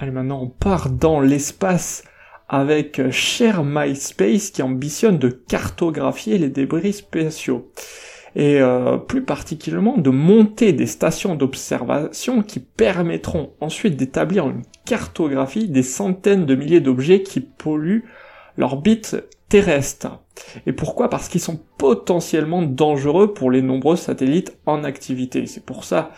Allez, maintenant on part dans l'espace avec euh, Share MySpace qui ambitionne de cartographier les débris spatiaux et euh, plus particulièrement de monter des stations d'observation qui permettront ensuite d'établir une cartographie des centaines de milliers d'objets qui polluent l'orbite terrestre. Et pourquoi? Parce qu'ils sont potentiellement dangereux pour les nombreux satellites en activité. C'est pour ça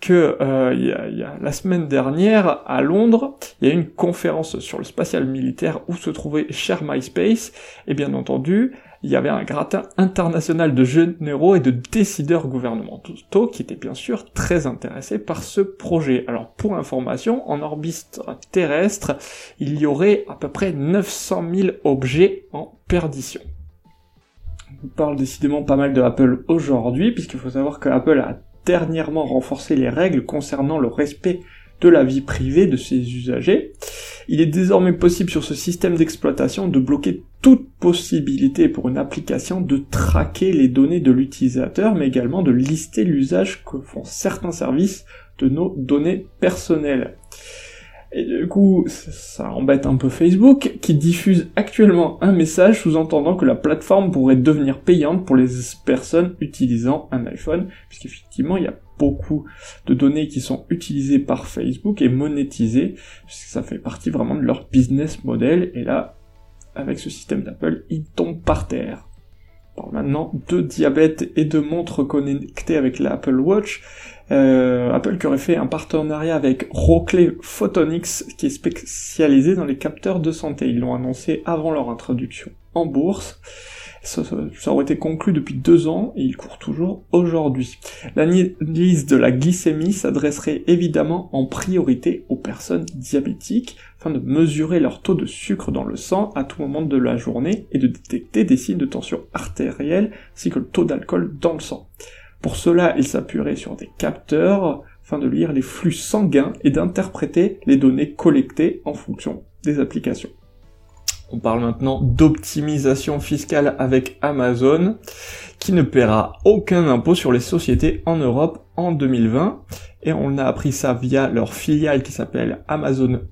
que euh, la semaine dernière à Londres, il y a eu une conférence sur le spatial militaire où se trouvait Cher MySpace, et bien entendu, il y avait un gratin international de généraux et de décideurs gouvernementaux qui étaient bien sûr très intéressés par ce projet. Alors pour information, en orbite terrestre, il y aurait à peu près 900 000 objets en perdition. On parle décidément pas mal de Apple aujourd'hui, puisqu'il faut savoir que Apple a dernièrement renforcé les règles concernant le respect de la vie privée de ses usagers. Il est désormais possible sur ce système d'exploitation de bloquer toute possibilité pour une application de traquer les données de l'utilisateur, mais également de lister l'usage que font certains services de nos données personnelles. Et du coup, ça embête un peu Facebook, qui diffuse actuellement un message sous-entendant que la plateforme pourrait devenir payante pour les personnes utilisant un iPhone, puisqu'effectivement, il y a beaucoup de données qui sont utilisées par Facebook et monétisées, puisque ça fait partie vraiment de leur business model, et là, avec ce système d'Apple, ils tombent par terre. On maintenant de diabète et de montres connectées avec l'Apple Watch. Euh, Apple qui aurait fait un partenariat avec Rockley Photonics qui est spécialisé dans les capteurs de santé. Ils l'ont annoncé avant leur introduction en bourse. Ça, aurait été conclu depuis deux ans et il court toujours aujourd'hui. L'analyse de la glycémie s'adresserait évidemment en priorité aux personnes diabétiques afin de mesurer leur taux de sucre dans le sang à tout moment de la journée et de détecter des signes de tension artérielle ainsi que le taux d'alcool dans le sang. Pour cela, il s'appuierait sur des capteurs afin de lire les flux sanguins et d'interpréter les données collectées en fonction des applications. On parle maintenant d'optimisation fiscale avec Amazon, qui ne paiera aucun impôt sur les sociétés en Europe en 2020. Et on a appris ça via leur filiale qui s'appelle Amazon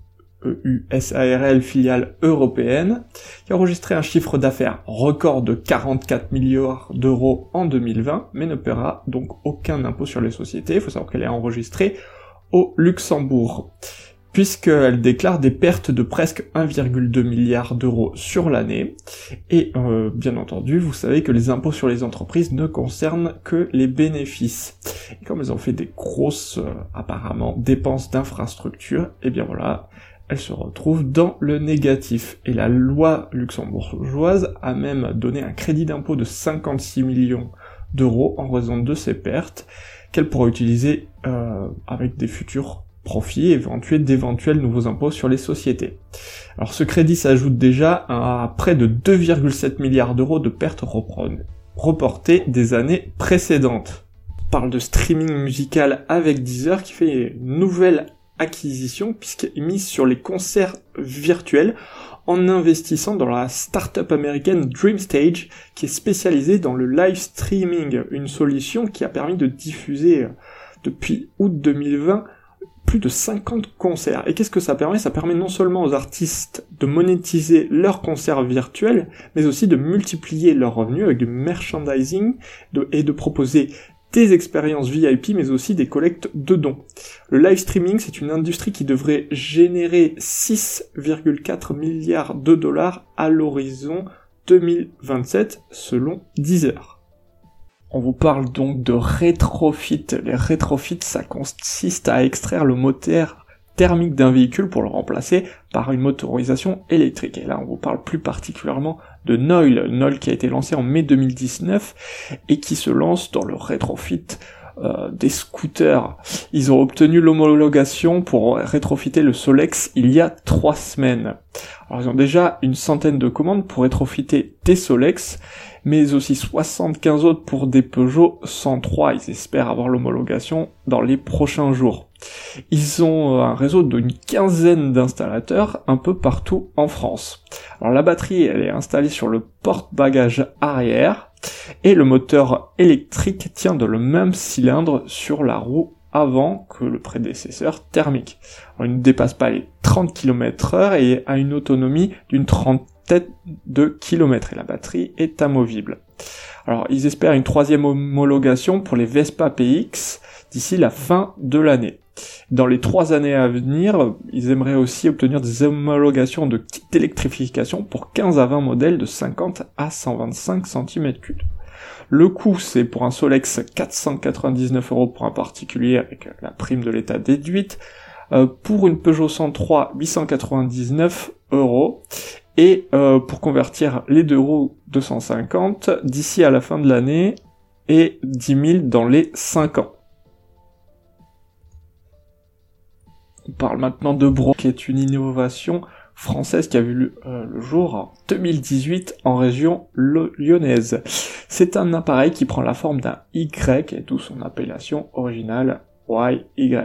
EUSARL filiale européenne, qui a enregistré un chiffre d'affaires record de 44 milliards d'euros en 2020, mais ne paiera donc aucun impôt sur les sociétés. Il faut savoir qu'elle est enregistrée au Luxembourg puisqu'elle déclare des pertes de presque 1,2 milliard d'euros sur l'année. Et euh, bien entendu, vous savez que les impôts sur les entreprises ne concernent que les bénéfices. Et comme elles ont fait des grosses, euh, apparemment, dépenses d'infrastructures, et eh bien voilà, elles se retrouvent dans le négatif. Et la loi luxembourgeoise a même donné un crédit d'impôt de 56 millions d'euros en raison de ces pertes qu'elle pourra utiliser euh, avec des futurs profit éventuel d'éventuels nouveaux impôts sur les sociétés. Alors ce crédit s'ajoute déjà à près de 2,7 milliards d'euros de pertes reportées des années précédentes. On parle de streaming musical avec Deezer qui fait une nouvelle acquisition puisqu'il mise sur les concerts virtuels en investissant dans la start-up américaine DreamStage qui est spécialisée dans le live streaming, une solution qui a permis de diffuser depuis août 2020 plus de 50 concerts. Et qu'est-ce que ça permet? Ça permet non seulement aux artistes de monétiser leurs concerts virtuels, mais aussi de multiplier leurs revenus avec du merchandising et de proposer des expériences VIP, mais aussi des collectes de dons. Le live streaming, c'est une industrie qui devrait générer 6,4 milliards de dollars à l'horizon 2027, selon Deezer. On vous parle donc de rétrofit. Les rétrofits, ça consiste à extraire le moteur thermique d'un véhicule pour le remplacer par une motorisation électrique. Et là, on vous parle plus particulièrement de Noil, Noil qui a été lancé en mai 2019 et qui se lance dans le rétrofit euh, des scooters. Ils ont obtenu l'homologation pour rétrofiter le Solex il y a trois semaines. Alors ils ont déjà une centaine de commandes pour rétrofiter des Solex, mais aussi 75 autres pour des Peugeot 103. Ils espèrent avoir l'homologation dans les prochains jours. Ils ont un réseau d'une quinzaine d'installateurs un peu partout en France. Alors la batterie, elle est installée sur le porte-bagages arrière et le moteur électrique tient de le même cylindre sur la roue avant que le prédécesseur thermique. il ne dépasse pas les 30 km heure et a une autonomie d'une trentaine de kilomètres et la batterie est amovible. Alors ils espèrent une troisième homologation pour les Vespa PX d'ici la fin de l'année. Dans les trois années à venir, ils aimeraient aussi obtenir des homologations de kit d'électrification pour 15 à 20 modèles de 50 à 125 cm3. Le coût, c'est pour un Solex 499 euros pour un particulier avec la prime de l'état déduite. Euh, pour une Peugeot 103, 899 euros. Et euh, pour convertir les deux roues 250 d'ici à la fin de l'année et 10 000 dans les 5 ans. On parle maintenant de Bro, qui est une innovation française qui a vu euh, le, jour en 2018 en région lyonnaise. C'est un appareil qui prend la forme d'un Y et d'où son appellation originale YY.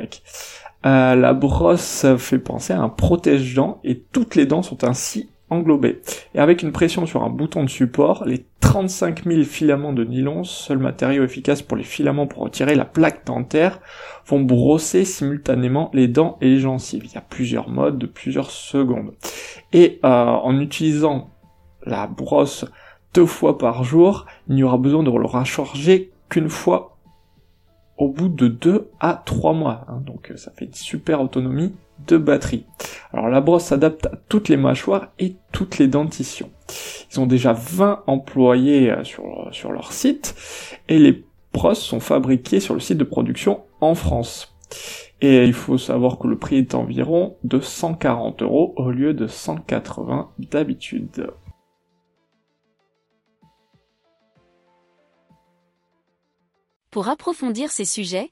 Euh, la brosse fait penser à un protège-dents et toutes les dents sont ainsi englobées. Et avec une pression sur un bouton de support, les 35 000 filaments de nylon, seul matériau efficace pour les filaments pour retirer la plaque dentaire, vont brosser simultanément les dents et les gencives. Il y a plusieurs modes de plusieurs secondes. Et euh, en utilisant la brosse deux fois par jour, il n'y aura besoin de le recharger qu'une fois au bout de deux à trois mois. Hein. donc ça fait une super autonomie de batterie. Alors la brosse s'adapte à toutes les mâchoires et toutes les dentitions. Ils ont déjà 20 employés euh, sur, sur leur site et les brosses sont fabriquées sur le site de production en France. Et il faut savoir que le prix est environ de 140 euros au lieu de 180 d'habitude. Pour approfondir ces sujets,